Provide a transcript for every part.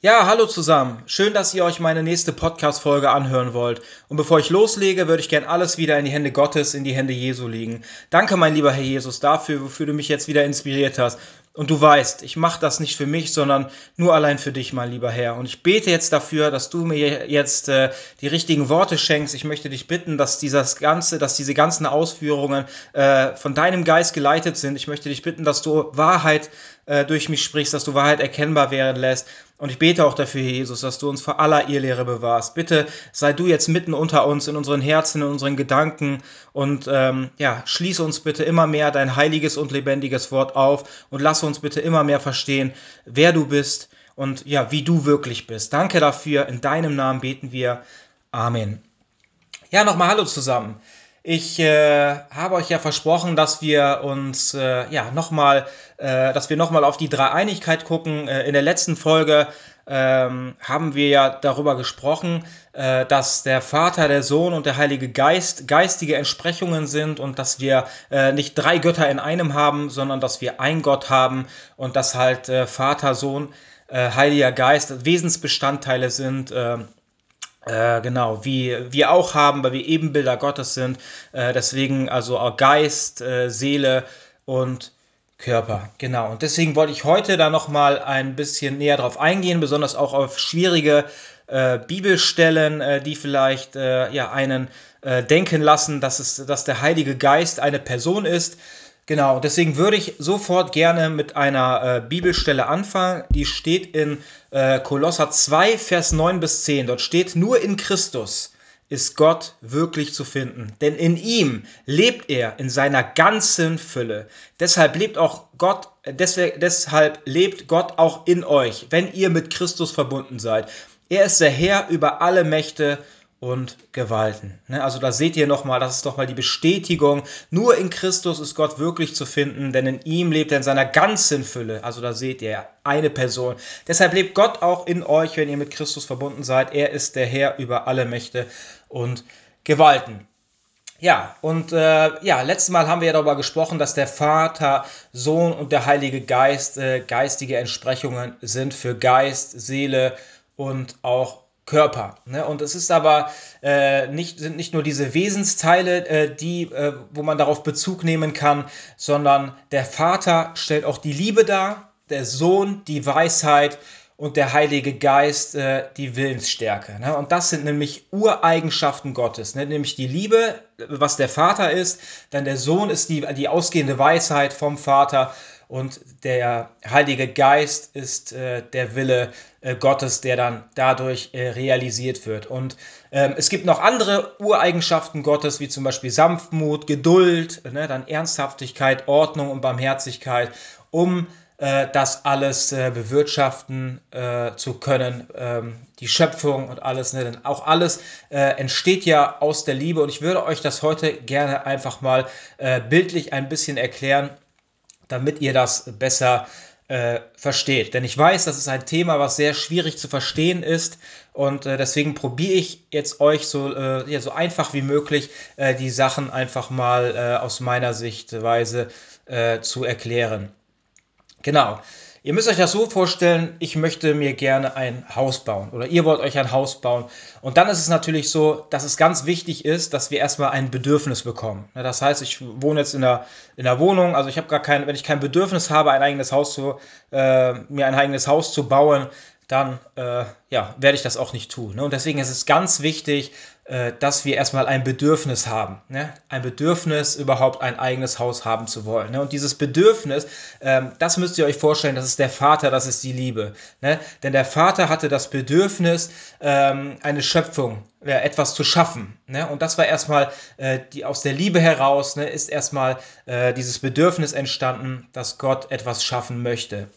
Ja, hallo zusammen. Schön, dass ihr euch meine nächste Podcast-Folge anhören wollt. Und bevor ich loslege, würde ich gern alles wieder in die Hände Gottes, in die Hände Jesu legen. Danke, mein lieber Herr Jesus, dafür, wofür du mich jetzt wieder inspiriert hast. Und du weißt, ich mache das nicht für mich, sondern nur allein für dich, mein lieber Herr. Und ich bete jetzt dafür, dass du mir jetzt äh, die richtigen Worte schenkst. Ich möchte dich bitten, dass dieses ganze, dass diese ganzen Ausführungen äh, von deinem Geist geleitet sind. Ich möchte dich bitten, dass du Wahrheit äh, durch mich sprichst, dass du Wahrheit erkennbar werden lässt. Und ich bete auch dafür, Jesus, dass du uns vor aller Irrlehre bewahrst. Bitte sei du jetzt mitten unter uns, in unseren Herzen, in unseren Gedanken und ähm, ja, schließe uns bitte immer mehr dein heiliges und lebendiges Wort auf und lass uns bitte immer mehr verstehen, wer du bist und ja, wie du wirklich bist. Danke dafür. In deinem Namen beten wir. Amen. Ja, nochmal Hallo zusammen. Ich äh, habe euch ja versprochen, dass wir uns äh, ja nochmal, äh, dass wir nochmal auf die Dreieinigkeit gucken. Äh, in der letzten Folge ähm, haben wir ja darüber gesprochen, äh, dass der Vater, der Sohn und der Heilige Geist geistige Entsprechungen sind und dass wir äh, nicht drei Götter in einem haben, sondern dass wir ein Gott haben und dass halt äh, Vater, Sohn, äh, Heiliger Geist Wesensbestandteile sind. Äh, genau, wie wir auch haben, weil wir Ebenbilder Gottes sind. Äh, deswegen also auch Geist, äh, Seele und Körper. Genau. Und deswegen wollte ich heute da nochmal ein bisschen näher drauf eingehen, besonders auch auf schwierige äh, Bibelstellen, äh, die vielleicht ja, einen denken lassen, dass, es, dass der Heilige Geist eine Person ist. Genau, deswegen würde ich sofort gerne mit einer äh, Bibelstelle anfangen. Die steht in äh, Kolosser 2, Vers 9 bis 10. Dort steht, nur in Christus ist Gott wirklich zu finden. Denn in ihm lebt er in seiner ganzen Fülle. Deshalb lebt auch Gott, deshalb lebt Gott auch in euch, wenn ihr mit Christus verbunden seid. Er ist der Herr über alle Mächte und Gewalten. Ne? Also da seht ihr nochmal, das ist doch mal die Bestätigung, nur in Christus ist Gott wirklich zu finden, denn in ihm lebt er in seiner ganzen Fülle. Also da seht ihr eine Person. Deshalb lebt Gott auch in euch, wenn ihr mit Christus verbunden seid. Er ist der Herr über alle Mächte und Gewalten. Ja, und äh, ja, letztes Mal haben wir ja darüber gesprochen, dass der Vater, Sohn und der Heilige Geist äh, geistige Entsprechungen sind für Geist, Seele und auch Körper. Ne? Und es ist aber äh, nicht, sind nicht nur diese Wesensteile, äh, die, äh, wo man darauf Bezug nehmen kann, sondern der Vater stellt auch die Liebe dar, der Sohn die Weisheit und der Heilige Geist äh, die Willensstärke. Ne? Und das sind nämlich Ureigenschaften Gottes, ne? nämlich die Liebe, was der Vater ist, dann der Sohn ist die, die ausgehende Weisheit vom Vater und der Heilige Geist ist äh, der Wille äh, Gottes, der dann dadurch äh, realisiert wird. Und ähm, es gibt noch andere Ureigenschaften Gottes, wie zum Beispiel Sanftmut, Geduld, ne, dann Ernsthaftigkeit, Ordnung und Barmherzigkeit, um äh, das alles äh, bewirtschaften äh, zu können, ähm, die Schöpfung und alles, ne? denn auch alles entsteht ja aus der Liebe und ich würde euch das heute gerne einfach mal bildlich ein bisschen erklären, damit ihr das besser äh, versteht. Denn ich weiß, das ist ein Thema, was sehr schwierig zu verstehen ist und äh, deswegen probiere ich jetzt euch so, äh, ja, so einfach wie möglich äh, die Sachen einfach mal äh, aus meiner Sichtweise äh, zu erklären. Genau. Ihr müsst euch das so vorstellen, ich möchte mir gerne ein Haus bauen oder ihr wollt euch ein Haus bauen. Und dann ist es natürlich so, dass es ganz wichtig ist, dass wir erstmal ein Bedürfnis bekommen. Das heißt, ich wohne jetzt in der, in der Wohnung, also ich habe gar kein, wenn ich kein Bedürfnis habe, ein eigenes Haus zu, äh, mir ein eigenes Haus zu bauen, dann äh, ja, werde ich das auch nicht tun. Ne? Und deswegen ist es ganz wichtig, äh, dass wir erstmal ein Bedürfnis haben. Ne? Ein Bedürfnis, überhaupt ein eigenes Haus haben zu wollen. Ne? Und dieses Bedürfnis, ähm, das müsst ihr euch vorstellen, das ist der Vater, das ist die Liebe. Ne? Denn der Vater hatte das Bedürfnis, ähm, eine Schöpfung, ja, etwas zu schaffen. Ne? Und das war erstmal äh, die, aus der Liebe heraus, ne, ist erstmal äh, dieses Bedürfnis entstanden, dass Gott etwas schaffen möchte.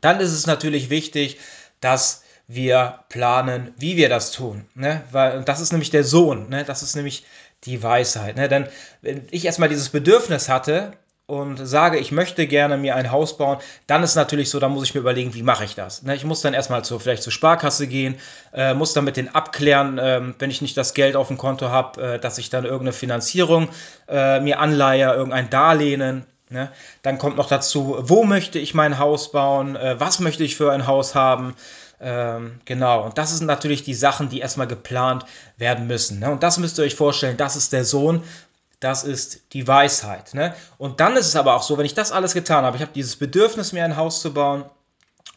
Dann ist es natürlich wichtig, dass wir planen, wie wir das tun. Ne? Weil, das ist nämlich der Sohn, ne? das ist nämlich die Weisheit. Ne? Denn wenn ich erstmal dieses Bedürfnis hatte und sage, ich möchte gerne mir ein Haus bauen, dann ist natürlich so, dann muss ich mir überlegen, wie mache ich das. Ne? Ich muss dann erstmal zu, vielleicht zur Sparkasse gehen, äh, muss dann mit denen abklären, äh, wenn ich nicht das Geld auf dem Konto habe, äh, dass ich dann irgendeine Finanzierung äh, mir anleihe, irgendein Darlehen Ne? Dann kommt noch dazu, wo möchte ich mein Haus bauen, äh, was möchte ich für ein Haus haben. Ähm, genau, und das sind natürlich die Sachen, die erstmal geplant werden müssen. Ne? Und das müsst ihr euch vorstellen, das ist der Sohn, das ist die Weisheit. Ne? Und dann ist es aber auch so, wenn ich das alles getan habe, ich habe dieses Bedürfnis, mir ein Haus zu bauen,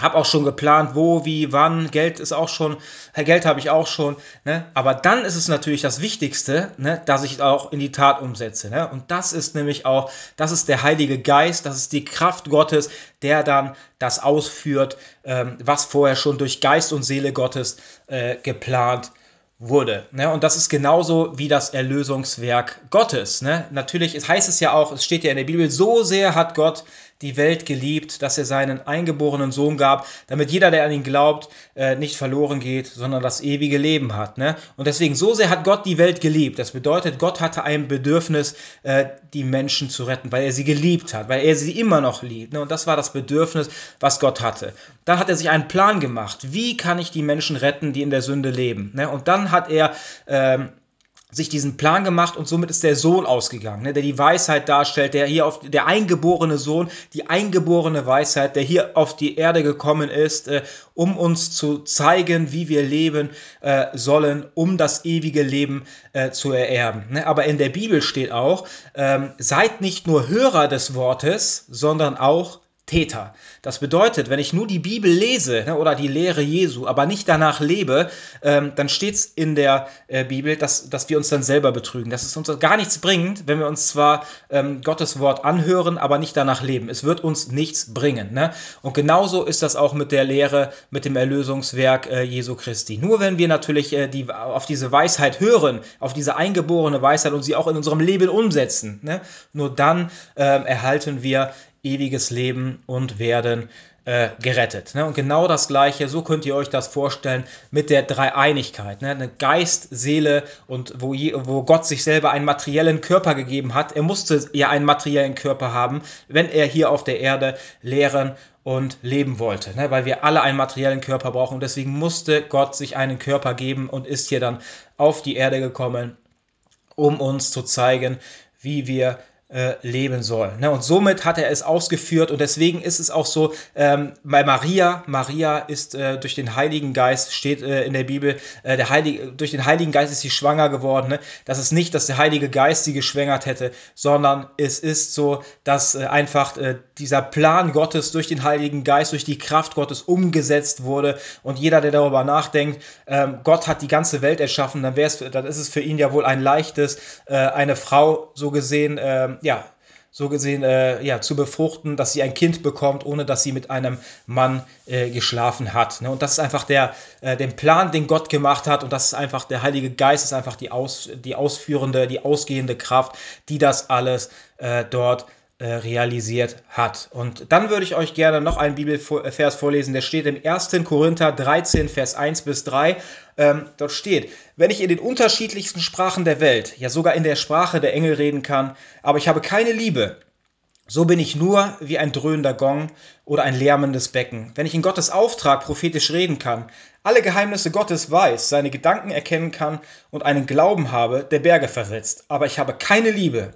habe auch schon geplant, wo, wie, wann. Geld ist auch schon, Geld habe ich auch schon. Ne? Aber dann ist es natürlich das Wichtigste, ne, dass ich auch in die Tat umsetze. Ne? Und das ist nämlich auch, das ist der Heilige Geist, das ist die Kraft Gottes, der dann das ausführt, ähm, was vorher schon durch Geist und Seele Gottes äh, geplant wurde. Ne? Und das ist genauso wie das Erlösungswerk Gottes. Ne? Natürlich es heißt es ja auch, es steht ja in der Bibel, so sehr hat Gott die Welt geliebt, dass er seinen eingeborenen Sohn gab, damit jeder, der an ihn glaubt, äh, nicht verloren geht, sondern das ewige Leben hat. Ne? Und deswegen, so sehr hat Gott die Welt geliebt. Das bedeutet, Gott hatte ein Bedürfnis, äh, die Menschen zu retten, weil er sie geliebt hat, weil er sie immer noch liebt. Ne? Und das war das Bedürfnis, was Gott hatte. Dann hat er sich einen Plan gemacht. Wie kann ich die Menschen retten, die in der Sünde leben? Ne? Und dann hat er ähm, sich diesen Plan gemacht und somit ist der Sohn ausgegangen, ne, der die Weisheit darstellt, der hier auf der eingeborene Sohn, die eingeborene Weisheit, der hier auf die Erde gekommen ist, äh, um uns zu zeigen, wie wir leben äh, sollen, um das ewige Leben äh, zu ererben. Ne? Aber in der Bibel steht auch, ähm, seid nicht nur Hörer des Wortes, sondern auch Täter. Das bedeutet, wenn ich nur die Bibel lese ne, oder die Lehre Jesu, aber nicht danach lebe, ähm, dann steht es in der äh, Bibel, dass, dass wir uns dann selber betrügen. Dass es uns gar nichts bringt, wenn wir uns zwar ähm, Gottes Wort anhören, aber nicht danach leben. Es wird uns nichts bringen. Ne? Und genauso ist das auch mit der Lehre, mit dem Erlösungswerk äh, Jesu Christi. Nur wenn wir natürlich äh, die, auf diese Weisheit hören, auf diese eingeborene Weisheit und sie auch in unserem Leben umsetzen, ne, nur dann ähm, erhalten wir ewiges Leben und werden äh, gerettet. Ne? Und genau das Gleiche, so könnt ihr euch das vorstellen mit der Dreieinigkeit. Ne? Eine Geist, Seele und wo, Gott sich selber einen materiellen Körper gegeben hat. Er musste ja einen materiellen Körper haben, wenn er hier auf der Erde lehren und leben wollte, ne? weil wir alle einen materiellen Körper brauchen. Und deswegen musste Gott sich einen Körper geben und ist hier dann auf die Erde gekommen, um uns zu zeigen, wie wir äh, leben soll. Ne? Und somit hat er es ausgeführt und deswegen ist es auch so, ähm, bei Maria, Maria ist äh, durch den Heiligen Geist, steht äh, in der Bibel, äh, der Heilige, durch den Heiligen Geist ist sie schwanger geworden. Ne? Das ist nicht, dass der Heilige Geist sie geschwängert hätte, sondern es ist so, dass äh, einfach äh, dieser Plan Gottes durch den Heiligen Geist, durch die Kraft Gottes umgesetzt wurde und jeder, der darüber nachdenkt, ähm, Gott hat die ganze Welt erschaffen, dann, dann ist es für ihn ja wohl ein leichtes, eine Frau so gesehen, ähm, ja, so gesehen äh, ja, zu befruchten, dass sie ein Kind bekommt, ohne dass sie mit einem Mann äh, geschlafen hat. Ne? Und das ist einfach der, äh, den Plan, den Gott gemacht hat. Und das ist einfach der Heilige Geist, ist einfach die, aus, die ausführende, die ausgehende Kraft, die das alles äh, dort äh, realisiert hat. Und dann würde ich euch gerne noch einen Bibelvers vorlesen, der steht im 1. Korinther 13, Vers 1 bis 3. Ähm, dort steht, wenn ich in den unterschiedlichsten Sprachen der Welt, ja sogar in der Sprache der Engel reden kann, aber ich habe keine Liebe, so bin ich nur wie ein dröhnender Gong oder ein lärmendes Becken. Wenn ich in Gottes Auftrag prophetisch reden kann, alle Geheimnisse Gottes weiß, seine Gedanken erkennen kann und einen Glauben habe, der Berge versetzt, aber ich habe keine Liebe,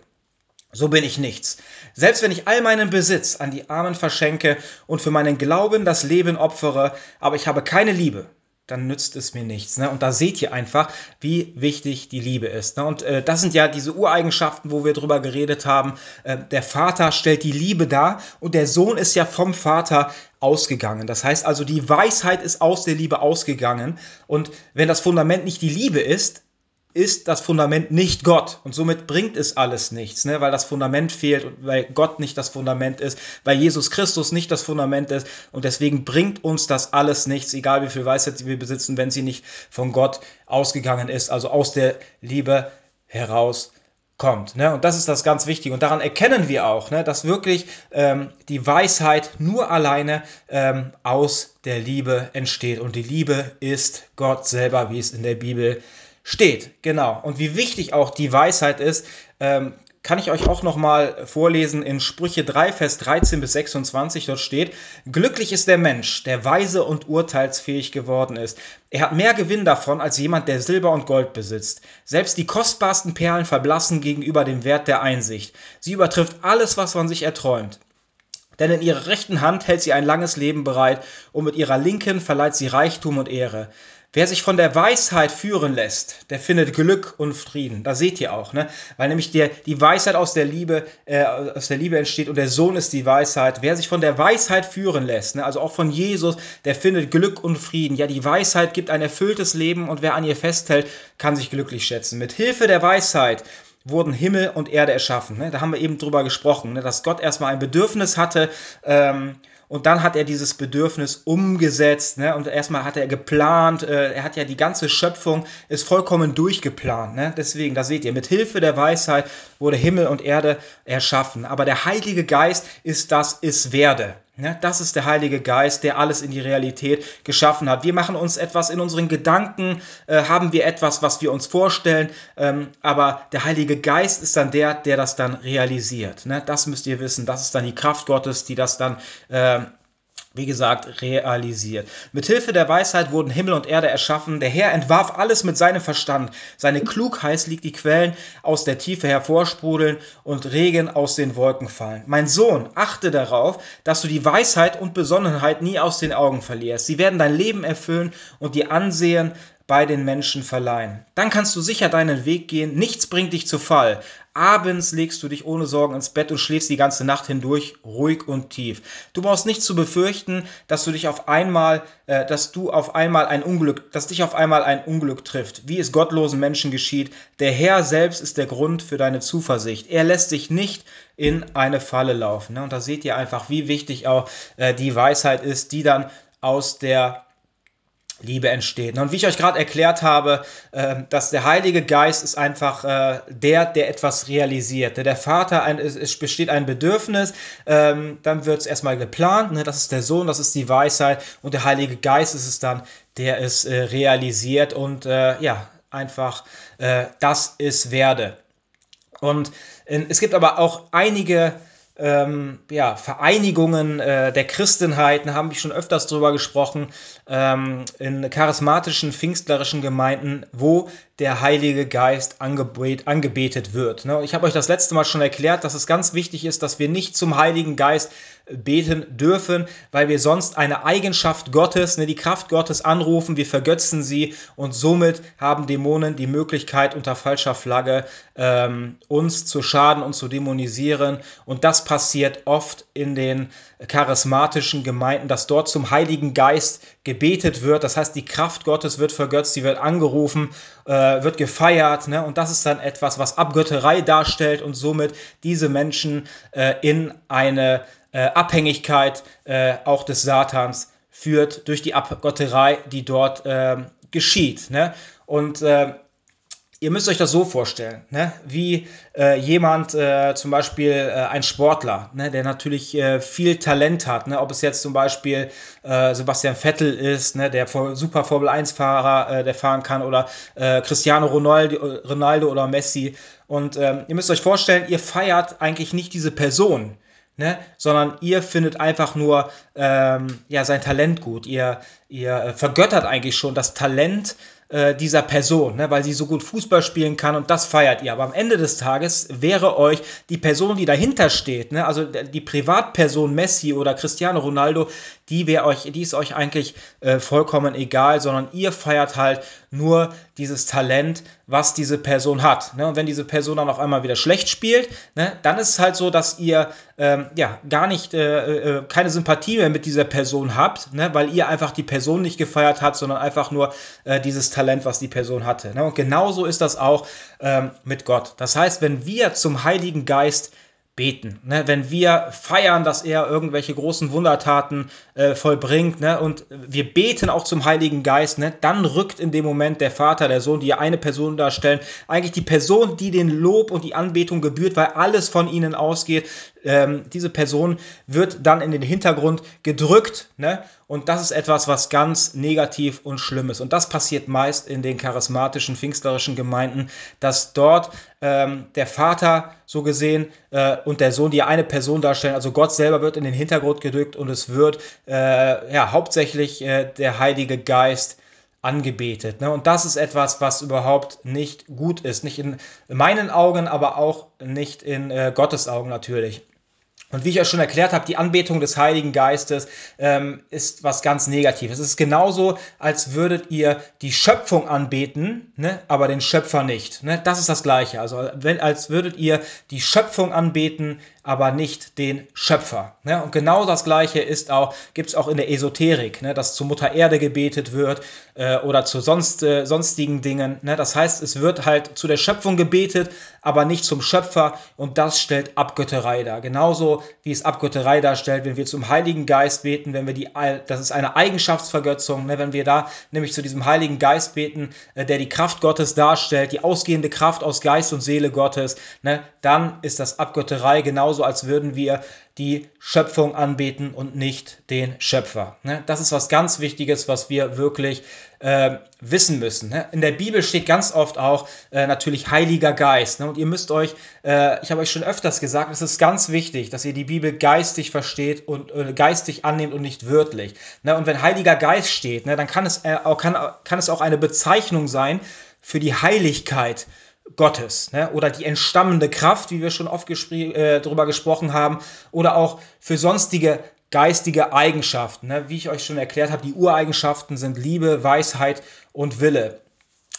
so bin ich nichts. Selbst wenn ich all meinen Besitz an die Armen verschenke und für meinen Glauben das Leben opfere, aber ich habe keine Liebe, dann nützt es mir nichts. Ne? Und da seht ihr einfach, wie wichtig die Liebe ist. Ne? Und äh, das sind ja diese Ureigenschaften, wo wir drüber geredet haben. Äh, der Vater stellt die Liebe dar und der Sohn ist ja vom Vater ausgegangen. Das heißt also, die Weisheit ist aus der Liebe ausgegangen. Und wenn das Fundament nicht die Liebe ist, ist das Fundament nicht Gott und somit bringt es alles nichts, ne? weil das Fundament fehlt und weil Gott nicht das Fundament ist, weil Jesus Christus nicht das Fundament ist und deswegen bringt uns das alles nichts, egal wie viel Weisheit wir besitzen, wenn sie nicht von Gott ausgegangen ist, also aus der Liebe heraus kommt. Ne? Und das ist das ganz Wichtige. Und daran erkennen wir auch, ne, dass wirklich ähm, die Weisheit nur alleine ähm, aus der Liebe entsteht. Und die Liebe ist Gott selber, wie es in der Bibel steht steht. Genau. Und wie wichtig auch die Weisheit ist, ähm, kann ich euch auch nochmal vorlesen in Sprüche 3, Vers 13 bis 26. Dort steht, glücklich ist der Mensch, der weise und urteilsfähig geworden ist. Er hat mehr Gewinn davon als jemand, der Silber und Gold besitzt. Selbst die kostbarsten Perlen verblassen gegenüber dem Wert der Einsicht. Sie übertrifft alles, was man sich erträumt. Denn in ihrer rechten Hand hält sie ein langes Leben bereit und mit ihrer linken verleiht sie Reichtum und Ehre. Wer sich von der Weisheit führen lässt, der findet Glück und Frieden. Da seht ihr auch, ne? Weil nämlich der, die Weisheit aus der Liebe, äh, aus der Liebe entsteht und der Sohn ist die Weisheit. Wer sich von der Weisheit führen lässt, ne? also auch von Jesus, der findet Glück und Frieden. Ja, die Weisheit gibt ein erfülltes Leben und wer an ihr festhält, kann sich glücklich schätzen. Mit Hilfe der Weisheit wurden Himmel und Erde erschaffen. Ne? Da haben wir eben drüber gesprochen, ne? dass Gott erstmal ein Bedürfnis hatte. Ähm, und dann hat er dieses Bedürfnis umgesetzt. Ne? Und erstmal hat er geplant. Äh, er hat ja die ganze Schöpfung ist vollkommen durchgeplant. Ne? Deswegen, da seht ihr, mit Hilfe der Weisheit wurde Himmel und Erde erschaffen. Aber der Heilige Geist ist das Es werde. Ja, das ist der Heilige Geist, der alles in die Realität geschaffen hat. Wir machen uns etwas in unseren Gedanken, äh, haben wir etwas, was wir uns vorstellen, ähm, aber der Heilige Geist ist dann der, der das dann realisiert. Ne? Das müsst ihr wissen. Das ist dann die Kraft Gottes, die das dann äh, wie gesagt, realisiert. Mit Hilfe der Weisheit wurden Himmel und Erde erschaffen. Der Herr entwarf alles mit seinem Verstand. Seine Klugheit liegt die Quellen aus der Tiefe hervorsprudeln und Regen aus den Wolken fallen. Mein Sohn, achte darauf, dass du die Weisheit und Besonnenheit nie aus den Augen verlierst. Sie werden dein Leben erfüllen und dir Ansehen bei den Menschen verleihen. Dann kannst du sicher deinen Weg gehen, nichts bringt dich zu Fall. Abends legst du dich ohne Sorgen ins Bett und schläfst die ganze Nacht hindurch ruhig und tief. Du brauchst nicht zu befürchten, dass du dich auf einmal, äh, dass du auf einmal ein Unglück, dass dich auf einmal ein Unglück trifft, wie es gottlosen Menschen geschieht. Der Herr selbst ist der Grund für deine Zuversicht. Er lässt dich nicht in eine Falle laufen. Ne? Und da seht ihr einfach, wie wichtig auch äh, die Weisheit ist, die dann aus der Liebe entsteht. Und wie ich euch gerade erklärt habe, ähm, dass der Heilige Geist ist einfach äh, der, der etwas realisiert. Der Vater, es besteht ein Bedürfnis, ähm, dann wird es erstmal geplant, ne, das ist der Sohn, das ist die Weisheit und der Heilige Geist ist es dann, der es äh, realisiert und äh, ja, einfach das ist werde. Und es gibt aber auch einige ähm, ja, Vereinigungen äh, der Christenheit, da haben wir schon öfters drüber gesprochen, ähm, in charismatischen, pfingstlerischen Gemeinden, wo der Heilige Geist angebet, angebetet wird. Ne? Ich habe euch das letzte Mal schon erklärt, dass es ganz wichtig ist, dass wir nicht zum Heiligen Geist beten dürfen, weil wir sonst eine Eigenschaft Gottes, ne, die Kraft Gottes anrufen, wir vergötzen sie und somit haben Dämonen die Möglichkeit unter falscher Flagge ähm, uns zu schaden und zu dämonisieren und das passiert oft in den charismatischen Gemeinden, dass dort zum Heiligen Geist gebetet wird, das heißt die Kraft Gottes wird vergötzt, sie wird angerufen, äh, wird gefeiert ne? und das ist dann etwas, was Abgötterei darstellt und somit diese Menschen äh, in eine äh, Abhängigkeit äh, auch des Satans führt durch die Abgotterei, die dort äh, geschieht. Ne? Und äh, ihr müsst euch das so vorstellen, ne? wie äh, jemand, äh, zum Beispiel äh, ein Sportler, ne? der natürlich äh, viel Talent hat, ne? ob es jetzt zum Beispiel äh, Sebastian Vettel ist, ne? der super Formel 1-Fahrer, äh, der fahren kann, oder Cristiano Ronaldo, Ronaldo oder Messi. Und ähm, ihr müsst euch vorstellen, ihr feiert eigentlich nicht diese Person, Ne? sondern ihr findet einfach nur ähm, ja, sein Talent gut. Ihr, ihr vergöttert eigentlich schon das Talent äh, dieser Person, ne, weil sie so gut Fußball spielen kann und das feiert ihr. Aber am Ende des Tages wäre euch die Person, die dahinter steht, ne, also die Privatperson Messi oder Cristiano Ronaldo, die wäre euch, die ist euch eigentlich äh, vollkommen egal, sondern ihr feiert halt nur dieses Talent, was diese Person hat. Ne? Und wenn diese Person dann auf einmal wieder schlecht spielt, ne, dann ist es halt so, dass ihr ähm, ja gar nicht äh, äh, keine Sympathie mehr mit dieser Person habt, ne, weil ihr einfach die Person nicht gefeiert habt, sondern einfach nur äh, dieses Talent, was die Person hatte. Ne? Und genauso ist das auch ähm, mit Gott. Das heißt, wenn wir zum Heiligen Geist beten. Ne? Wenn wir feiern, dass er irgendwelche großen Wundertaten äh, vollbringt ne? und wir beten auch zum Heiligen Geist, dann rückt in dem Moment der Vater, der Sohn, die eine Person darstellen, eigentlich die Person, die den Lob und die Anbetung gebührt, weil alles von ihnen ausgeht. Ähm, diese Person wird dann in den Hintergrund gedrückt ne? Und das ist etwas, was ganz negativ und schlimm ist. Und das passiert meist in den charismatischen, pfingstlerischen Gemeinden, dass dort ähm, der Vater so gesehen äh, und der Sohn, die eine Person darstellen, also Gott selber wird in den Hintergrund gedrückt und es wird äh, ja hauptsächlich äh, der Heilige Geist angebetet. Ne? Und das ist etwas, was überhaupt nicht gut ist. Nicht in meinen Augen, aber auch nicht in äh, Gottes Augen natürlich. Und wie ich euch schon erklärt habe, die Anbetung des Heiligen Geistes ähm, ist was ganz Negatives. Es ist genauso, als würdet ihr die Schöpfung anbeten, ne, aber den Schöpfer nicht. Ne? Das ist das Gleiche. Also wenn, als würdet ihr die Schöpfung anbeten, aber nicht den Schöpfer. Ne? Und genau das Gleiche ist auch, gibt es auch in der Esoterik, ne? dass zur Mutter Erde gebetet wird äh, oder zu sonst, äh, sonstigen Dingen. Ne? Das heißt, es wird halt zu der Schöpfung gebetet, aber nicht zum Schöpfer und das stellt Abgötterei dar. Genauso wie es Abgötterei darstellt, wenn wir zum Heiligen Geist beten, wenn wir die, das ist eine Eigenschaftsvergötzung, ne? wenn wir da nämlich zu diesem Heiligen Geist beten, äh, der die Kraft Gottes darstellt, die ausgehende Kraft aus Geist und Seele Gottes, ne? dann ist das Abgötterei genauso genauso, als würden wir die Schöpfung anbeten und nicht den Schöpfer. Ne? Das ist was ganz Wichtiges, was wir wirklich äh, wissen müssen. Ne? In der Bibel steht ganz oft auch äh, natürlich Heiliger Geist. Ne? Und ihr müsst euch, äh, ich habe euch schon öfters gesagt, es ist ganz wichtig, dass ihr die Bibel geistig versteht und äh, geistig annehmt und nicht wörtlich. Und wenn Heiliger Geist steht, dann kann es, äh, auch, kann, kann es auch eine Bezeichnung sein für die Heiligkeit Gottes ne? oder die entstammende Kraft, wie wir schon oft gespr äh, darüber gesprochen haben, oder auch für sonstige geistige Eigenschaften. Ne? Wie ich euch schon erklärt habe, die Ureigenschaften sind Liebe, Weisheit und Wille.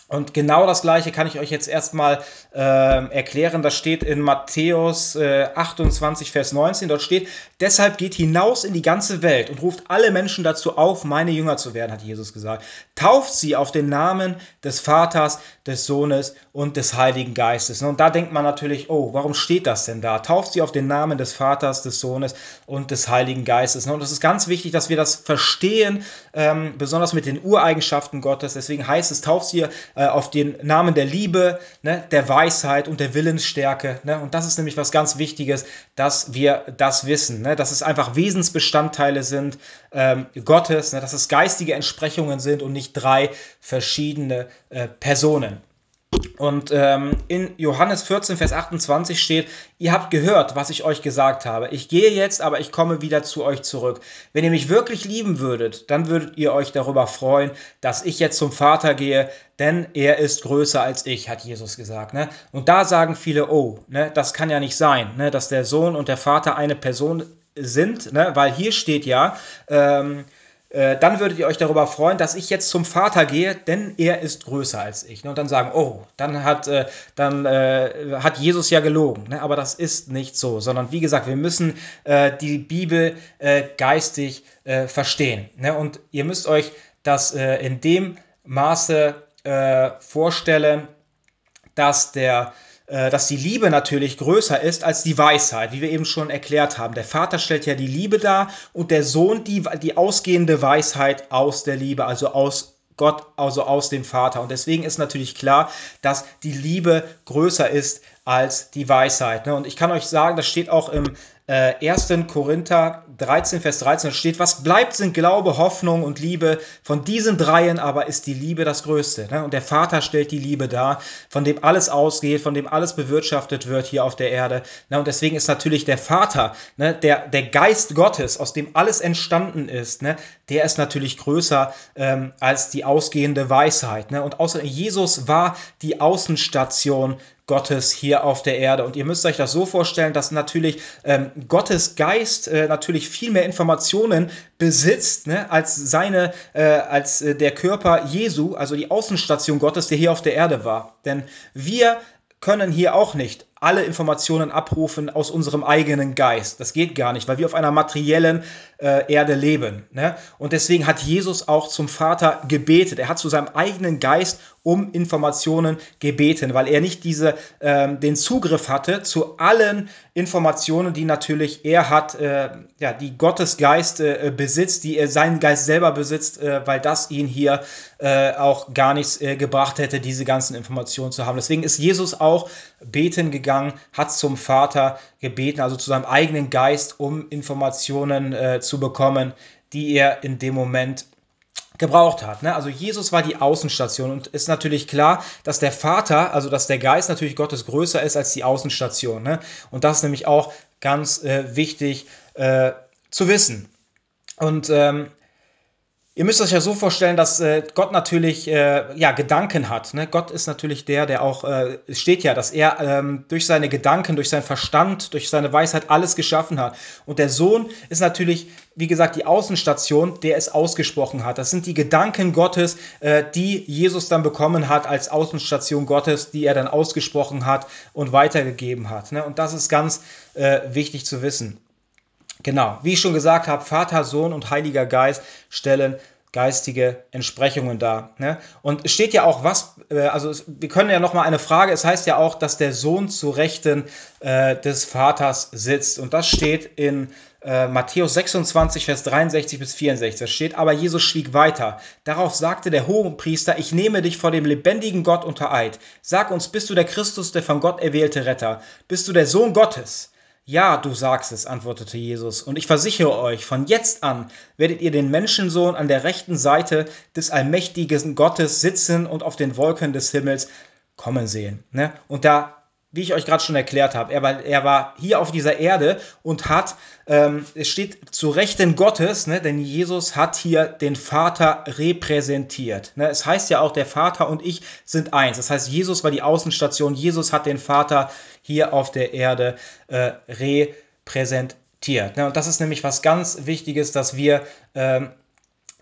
Und genau das gleiche kann ich euch jetzt erstmal äh, erklären. Das steht in Matthäus äh, 28, Vers 19. Dort steht, deshalb geht hinaus in die ganze Welt und ruft alle Menschen dazu auf, meine Jünger zu werden, hat Jesus gesagt. Tauft sie auf den Namen des Vaters, des Sohnes und des Heiligen Geistes. Und da denkt man natürlich, oh, warum steht das denn da? Tauft sie auf den Namen des Vaters, des Sohnes und des Heiligen Geistes. Und es ist ganz wichtig, dass wir das verstehen, ähm, besonders mit den Ureigenschaften Gottes. Deswegen heißt es, tauft sie äh, auf den Namen der Liebe, ne, der Weisheit und der Willensstärke. Ne? Und das ist nämlich was ganz Wichtiges, dass wir das wissen, ne? dass es einfach Wesensbestandteile sind ähm, Gottes, ne? dass es geistige Entsprechungen sind und nicht drei verschiedene äh, Personen. Und ähm, in Johannes 14, Vers 28 steht, ihr habt gehört, was ich euch gesagt habe. Ich gehe jetzt, aber ich komme wieder zu euch zurück. Wenn ihr mich wirklich lieben würdet, dann würdet ihr euch darüber freuen, dass ich jetzt zum Vater gehe, denn er ist größer als ich, hat Jesus gesagt. Ne? Und da sagen viele, oh, ne, das kann ja nicht sein, ne, dass der Sohn und der Vater eine Person sind, ne? weil hier steht ja, ähm, äh, dann würdet ihr euch darüber freuen, dass ich jetzt zum Vater gehe, denn er ist größer als ich. Ne? Und dann sagen, oh, dann hat, äh, dann, äh, hat Jesus ja gelogen. Ne? Aber das ist nicht so, sondern wie gesagt, wir müssen äh, die Bibel äh, geistig verstehen. Ne? Und ihr müsst euch das in dem Maße vorstellen, dass der dass die Liebe natürlich größer ist als die Weisheit, wie wir eben schon erklärt haben. Der Vater stellt ja die Liebe dar und der Sohn die, die ausgehende Weisheit aus der Liebe, also aus Gott, also aus dem Vater. Und deswegen ist natürlich klar, dass die Liebe größer ist als die Weisheit. Ne? Und ich kann euch sagen, das steht auch im äh, 1. Korinther 13, Vers 13 steht, was bleibt, sind Glaube, Hoffnung und Liebe. Von diesen dreien aber ist die Liebe das Größte. Ne? Und der Vater stellt die Liebe dar, von dem alles ausgeht, von dem alles bewirtschaftet wird hier auf der Erde. Ne? Und deswegen ist natürlich der Vater, ne? der, der Geist Gottes, aus dem alles entstanden ist, ne? der ist natürlich größer ähm, als die ausgehende Weisheit. Ne? Und außer Jesus war die Außenstation Gottes hier auf der Erde. Und ihr müsst euch das so vorstellen, dass natürlich ähm, Gottes Geist äh, natürlich viel mehr Informationen besitzt, ne, als seine, äh, als äh, der Körper Jesu, also die Außenstation Gottes, der hier auf der Erde war. Denn wir können hier auch nicht alle Informationen abrufen aus unserem eigenen Geist. Das geht gar nicht, weil wir auf einer materiellen äh, Erde leben. Ne? Und deswegen hat Jesus auch zum Vater gebetet. Er hat zu seinem eigenen Geist um Informationen gebeten, weil er nicht diese, äh, den Zugriff hatte zu allen Informationen, die natürlich er hat, äh, ja, die Gottes Geist äh, besitzt, die er seinen Geist selber besitzt, äh, weil das ihn hier äh, auch gar nichts gebracht hätte, diese ganzen Informationen zu haben. Deswegen ist Jesus auch beten gegangen gegangen, hat zum Vater gebeten, also zu seinem eigenen Geist, um Informationen äh, zu bekommen, die er in dem Moment gebraucht hat. Ne? Also Jesus war die Außenstation und ist natürlich klar, dass der Vater, also dass der Geist natürlich Gottes größer ist als die Außenstation. Ne? Und das ist nämlich auch ganz äh, wichtig äh, zu wissen. Und ähm, Ihr müsst euch ja so vorstellen, dass äh, Gott natürlich äh, ja, Gedanken hat. Ne? Gott ist natürlich der, der auch, äh, es steht ja, dass er ähm, durch seine Gedanken, durch seinen Verstand, durch seine Weisheit alles geschaffen hat. Und der Sohn ist natürlich, wie gesagt, die Außenstation, der es ausgesprochen hat. Das sind die Gedanken Gottes, äh, die Jesus dann bekommen hat als Außenstation Gottes, die er dann ausgesprochen hat und weitergegeben hat. Ne? Und das ist ganz äh, wichtig zu wissen. Genau, wie ich schon gesagt habe, Vater, Sohn und Heiliger Geist stellen geistige Entsprechungen dar. Ne? Und es steht ja auch was, äh, also wir können ja noch mal eine Frage, es heißt ja auch, dass der Sohn zu Rechten äh, des Vaters sitzt. Und das steht in äh, Matthäus 26, Vers 63 bis 64. Da steht, aber Jesus schwieg weiter. Darauf sagte der Hohenpriester, ich nehme dich vor dem lebendigen Gott unter Eid. Sag uns, bist du der Christus, der von Gott erwählte Retter? Bist du der Sohn Gottes? Ja, du sagst es, antwortete Jesus, und ich versichere euch, von jetzt an werdet ihr den Menschensohn an der rechten Seite des allmächtigen Gottes sitzen und auf den Wolken des Himmels kommen sehen. Ne? Und da wie ich euch gerade schon erklärt habe. Er war, er war hier auf dieser Erde und hat, ähm, es steht zu Rechten Gottes, ne, denn Jesus hat hier den Vater repräsentiert. Ne. Es heißt ja auch, der Vater und ich sind eins. Das heißt, Jesus war die Außenstation, Jesus hat den Vater hier auf der Erde äh, repräsentiert. Ne. Und das ist nämlich was ganz Wichtiges, dass wir ähm,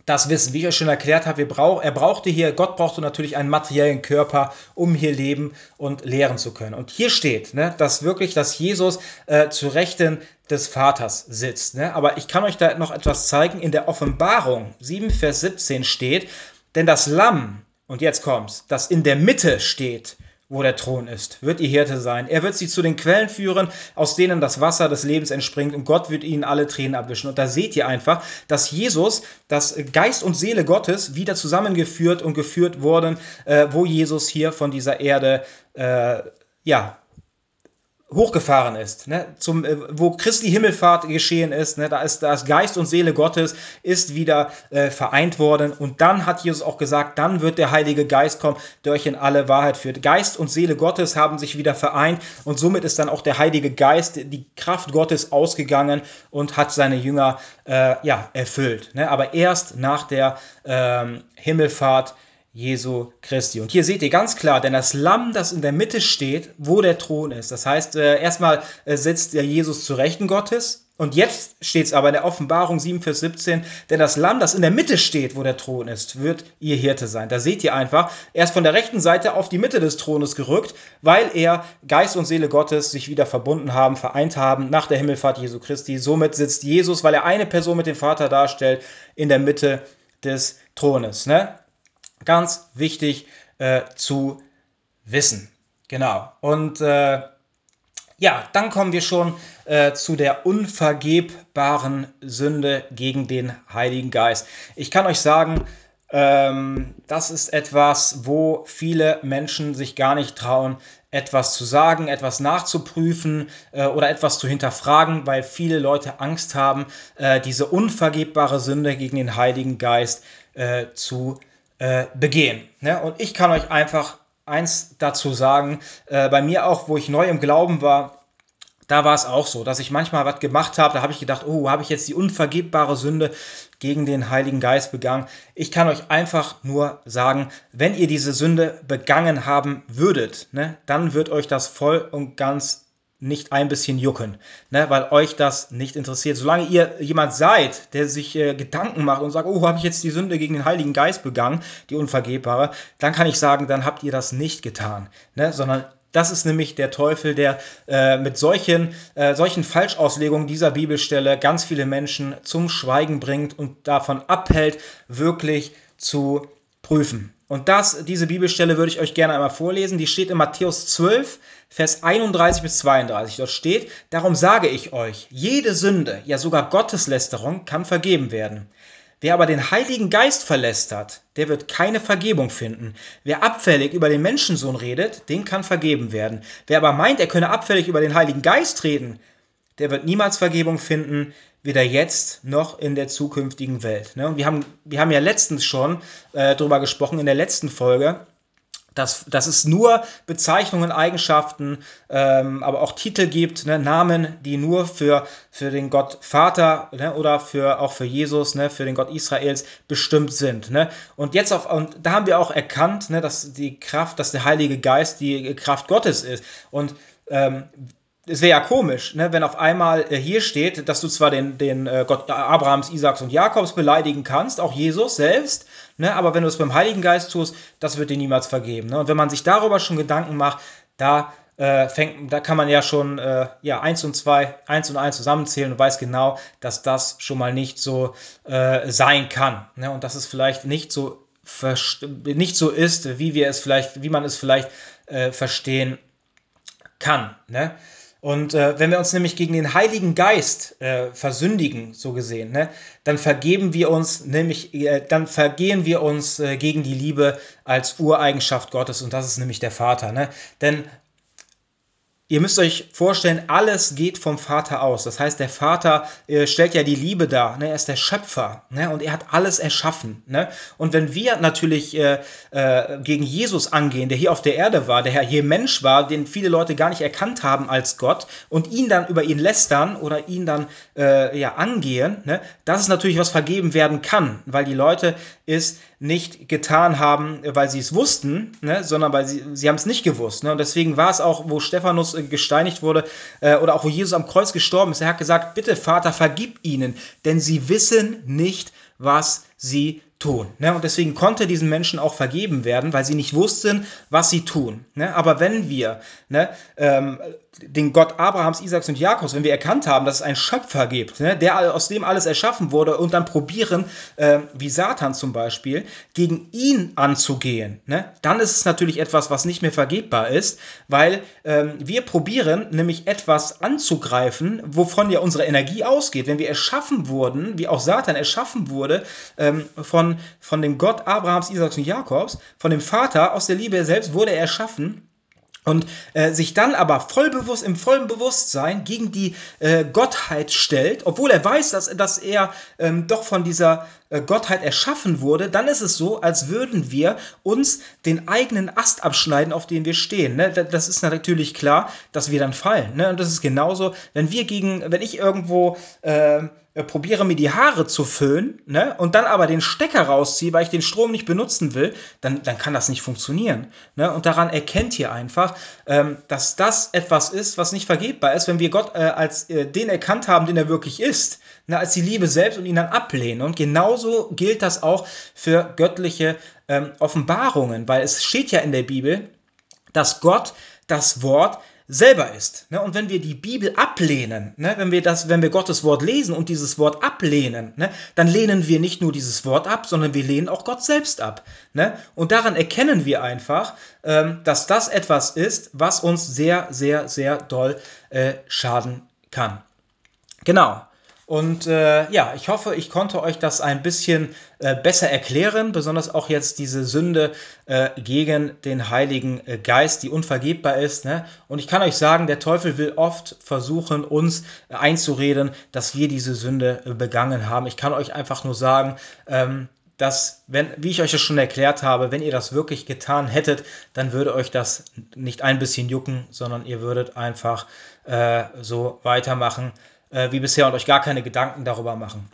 das Wissen, wie ich euch schon erklärt habe, brauch, er brauchte hier, Gott brauchte natürlich einen materiellen Körper, um hier leben und lehren zu können. Und hier steht, ne, dass wirklich, dass Jesus äh, zu Rechten des Vaters sitzt. Ne? Aber ich kann euch da noch etwas zeigen. In der Offenbarung 7, Vers 17 steht, denn das Lamm, und jetzt kommt's, das in der Mitte steht, wo der Thron ist, wird ihr Hirte sein. Er wird sie zu den Quellen führen, aus denen das Wasser des Lebens entspringt und Gott wird ihnen alle Tränen abwischen. Und da seht ihr einfach, dass Jesus, dass Geist und Seele Gottes wieder zusammengeführt und geführt wurden, äh, wo Jesus hier von dieser Erde äh, ja, hochgefahren ist, ne, zum, äh, wo Christi Himmelfahrt geschehen ist, ne, da ist das Geist und Seele Gottes ist wieder äh, vereint worden und dann hat Jesus auch gesagt, dann wird der Heilige Geist kommen, der euch in alle Wahrheit führt. Geist und Seele Gottes haben sich wieder vereint und somit ist dann auch der Heilige Geist, die Kraft Gottes ausgegangen und hat seine Jünger äh, ja erfüllt. Ne, aber erst nach der ähm, Himmelfahrt Jesu Christi. Und hier seht ihr ganz klar, denn das Lamm, das in der Mitte steht, wo der Thron ist. Das heißt, äh, erstmal äh, sitzt der Jesus zu Rechten Gottes. Und jetzt steht es aber in der Offenbarung 7, Vers 17, denn das Lamm, das in der Mitte steht, wo der Thron ist, wird ihr Hirte sein. Da seht ihr einfach, er ist von der rechten Seite auf die Mitte des Thrones gerückt, weil er Geist und Seele Gottes sich wieder verbunden haben, vereint haben nach der Himmelfahrt Jesu Christi. Somit sitzt Jesus, weil er eine Person mit dem Vater darstellt, in der Mitte des Thrones. Ne? Ganz wichtig äh, zu wissen. Genau. Und äh, ja, dann kommen wir schon äh, zu der unvergebbaren Sünde gegen den Heiligen Geist. Ich kann euch sagen, ähm, das ist etwas, wo viele Menschen sich gar nicht trauen, etwas zu sagen, etwas nachzuprüfen äh, oder etwas zu hinterfragen, weil viele Leute Angst haben, äh, diese unvergebbare Sünde gegen den Heiligen Geist äh, zu äh, begehen. Ne? Und ich kann euch einfach eins dazu sagen, äh, bei mir auch, wo ich neu im Glauben war, da war es auch so, dass ich manchmal was gemacht habe, da habe ich gedacht, oh, habe ich jetzt die unvergebbare Sünde gegen den Heiligen Geist begangen. Ich kann euch einfach nur sagen, wenn ihr diese Sünde begangen haben würdet, ne, dann wird euch das voll und ganz nicht ein bisschen jucken, ne, weil euch das nicht interessiert. Solange ihr jemand seid, der sich äh, Gedanken macht und sagt, oh, habe ich jetzt die Sünde gegen den Heiligen Geist begangen, die unvergebbare, dann kann ich sagen, dann habt ihr das nicht getan, ne, sondern das ist nämlich der Teufel, der äh, mit solchen, äh, solchen Falschauslegungen dieser Bibelstelle ganz viele Menschen zum Schweigen bringt und davon abhält, wirklich zu prüfen. Und das, diese Bibelstelle würde ich euch gerne einmal vorlesen. Die steht in Matthäus 12, Vers 31 bis 32. Dort steht, darum sage ich euch, jede Sünde, ja sogar Gotteslästerung kann vergeben werden. Wer aber den Heiligen Geist verlästert, der wird keine Vergebung finden. Wer abfällig über den Menschensohn redet, den kann vergeben werden. Wer aber meint, er könne abfällig über den Heiligen Geist reden, der wird niemals Vergebung finden, weder jetzt noch in der zukünftigen Welt. Ne? Und wir haben, wir haben ja letztens schon äh, darüber gesprochen, in der letzten Folge, dass, dass es nur Bezeichnungen, Eigenschaften, ähm, aber auch Titel gibt, ne, Namen, die nur für, für den Gott Vater ne, oder für, auch für Jesus, ne, für den Gott Israels bestimmt sind. Ne. Und jetzt auf, und da haben wir auch erkannt, ne, dass die Kraft, dass der Heilige Geist die Kraft Gottes ist. Und ähm, es wäre ja komisch, ne, wenn auf einmal äh, hier steht, dass du zwar den, den äh, Gott Abrahams, Isaaks und Jakobs beleidigen kannst, auch Jesus selbst, ne, aber wenn du es beim Heiligen Geist tust, das wird dir niemals vergeben. Ne? Und wenn man sich darüber schon Gedanken macht, da äh, fängt, da kann man ja schon äh, ja, eins und zwei, eins und eins zusammenzählen und weiß genau, dass das schon mal nicht so äh, sein kann. Ne? Und dass es vielleicht nicht so nicht so ist, wie wir es vielleicht, wie man es vielleicht äh, verstehen kann. Ne? Und äh, wenn wir uns nämlich gegen den Heiligen Geist äh, versündigen, so gesehen, ne, dann vergeben wir uns nämlich, äh, dann vergehen wir uns äh, gegen die Liebe als Ureigenschaft Gottes und das ist nämlich der Vater. Ne? Denn Ihr müsst euch vorstellen, alles geht vom Vater aus. Das heißt, der Vater äh, stellt ja die Liebe dar. Ne? Er ist der Schöpfer ne? und er hat alles erschaffen. Ne? Und wenn wir natürlich äh, äh, gegen Jesus angehen, der hier auf der Erde war, der hier Mensch war, den viele Leute gar nicht erkannt haben als Gott und ihn dann über ihn lästern oder ihn dann äh, ja, angehen, ne? das ist natürlich, was vergeben werden kann, weil die Leute es nicht getan haben, weil sie es wussten, ne? sondern weil sie, sie haben es nicht gewusst. Ne? Und deswegen war es auch, wo Stephanus äh, gesteinigt wurde äh, oder auch wo Jesus am Kreuz gestorben ist, er hat gesagt, bitte Vater, vergib ihnen, denn sie wissen nicht, was sie tun. Ne? Und deswegen konnte diesen Menschen auch vergeben werden, weil sie nicht wussten, was sie tun. Ne? Aber wenn wir ne, ähm, den Gott Abrahams, Isaaks und Jakobs, wenn wir erkannt haben, dass es einen Schöpfer gibt, ne, der aus dem alles erschaffen wurde und dann probieren, äh, wie Satan zum Beispiel, gegen ihn anzugehen, ne, dann ist es natürlich etwas, was nicht mehr vergebbar ist, weil ähm, wir probieren nämlich etwas anzugreifen, wovon ja unsere Energie ausgeht. Wenn wir erschaffen wurden, wie auch Satan erschaffen wurde, ähm, von, von dem Gott Abrahams, Isaaks und Jakobs, von dem Vater aus der Liebe selbst wurde er erschaffen, und äh, sich dann aber vollbewusst im vollen Bewusstsein gegen die äh, Gottheit stellt, obwohl er weiß, dass, dass er ähm, doch von dieser Gottheit erschaffen wurde, dann ist es so, als würden wir uns den eigenen Ast abschneiden, auf dem wir stehen. Ne? Das ist natürlich klar, dass wir dann fallen. Ne? Und das ist genauso, wenn wir gegen, wenn ich irgendwo äh, äh, probiere mir die Haare zu föhnen, ne, und dann aber den Stecker rausziehe, weil ich den Strom nicht benutzen will, dann, dann kann das nicht funktionieren. Ne? Und daran erkennt ihr einfach, ähm, dass das etwas ist, was nicht vergebbar ist, wenn wir Gott äh, als äh, den erkannt haben, den er wirklich ist, ne, als die Liebe selbst und ihn dann ablehnen. Und genauso gilt das auch für göttliche ähm, Offenbarungen, weil es steht ja in der Bibel, dass Gott das Wort selber ist. Ne? Und wenn wir die Bibel ablehnen, ne? wenn, wir das, wenn wir Gottes Wort lesen und dieses Wort ablehnen, ne? dann lehnen wir nicht nur dieses Wort ab, sondern wir lehnen auch Gott selbst ab. Ne? Und daran erkennen wir einfach, ähm, dass das etwas ist, was uns sehr, sehr, sehr doll äh, schaden kann. Genau. Und äh, ja, ich hoffe, ich konnte euch das ein bisschen äh, besser erklären, besonders auch jetzt diese Sünde äh, gegen den Heiligen äh, Geist, die unvergebbar ist. Ne? Und ich kann euch sagen, der Teufel will oft versuchen, uns einzureden, dass wir diese Sünde äh, begangen haben. Ich kann euch einfach nur sagen, ähm, dass, wenn, wie ich euch das schon erklärt habe, wenn ihr das wirklich getan hättet, dann würde euch das nicht ein bisschen jucken, sondern ihr würdet einfach äh, so weitermachen äh, wie bisher und euch gar keine Gedanken darüber machen.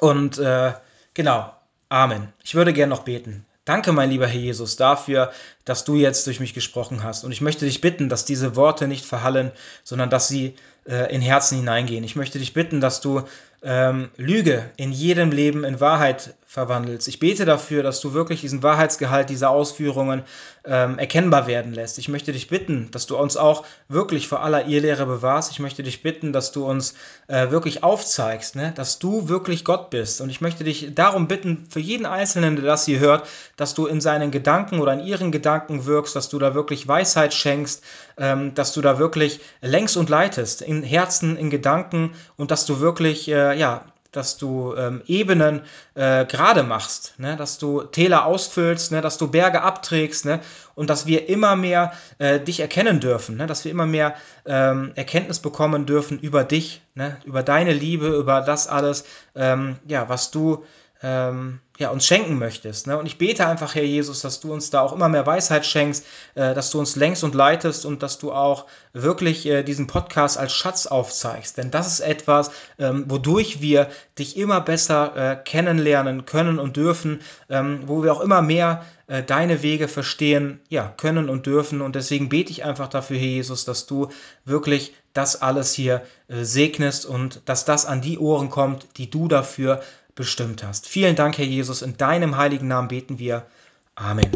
Und äh, genau, Amen. Ich würde gern noch beten. Danke, mein lieber Herr Jesus, dafür, dass du jetzt durch mich gesprochen hast. Und ich möchte dich bitten, dass diese Worte nicht verhallen, sondern dass sie äh, in Herzen hineingehen. Ich möchte dich bitten, dass du ähm, Lüge in jedem Leben in Wahrheit verwandelst. Ich bete dafür, dass du wirklich diesen Wahrheitsgehalt dieser Ausführungen ähm, erkennbar werden lässt. Ich möchte dich bitten, dass du uns auch wirklich vor aller Irrlehre bewahrst. Ich möchte dich bitten, dass du uns äh, wirklich aufzeigst, ne, dass du wirklich Gott bist. Und ich möchte dich darum bitten, für jeden Einzelnen, der das hier hört, dass du in seinen Gedanken oder in ihren Gedanken wirkst, dass du da wirklich Weisheit schenkst, ähm, dass du da wirklich längst und leitest, in Herzen, in Gedanken und dass du wirklich, äh, ja, dass du ähm, Ebenen äh, gerade machst, ne? dass du Täler ausfüllst, ne? dass du Berge abträgst ne? und dass wir immer mehr äh, dich erkennen dürfen, ne? dass wir immer mehr ähm, Erkenntnis bekommen dürfen über dich, ne? über deine Liebe, über das alles, ähm, ja, was du ähm, ja, uns schenken möchtest. Ne? Und ich bete einfach, Herr Jesus, dass du uns da auch immer mehr Weisheit schenkst, äh, dass du uns lenkst und leitest und dass du auch wirklich äh, diesen Podcast als Schatz aufzeigst. Denn das ist etwas, ähm, wodurch wir dich immer besser äh, kennenlernen können und dürfen, ähm, wo wir auch immer mehr äh, deine Wege verstehen ja, können und dürfen. Und deswegen bete ich einfach dafür, Herr Jesus, dass du wirklich das alles hier äh, segnest und dass das an die Ohren kommt, die du dafür bestimmt hast. Vielen Dank, Herr Jesus. In deinem heiligen Namen beten wir. Amen.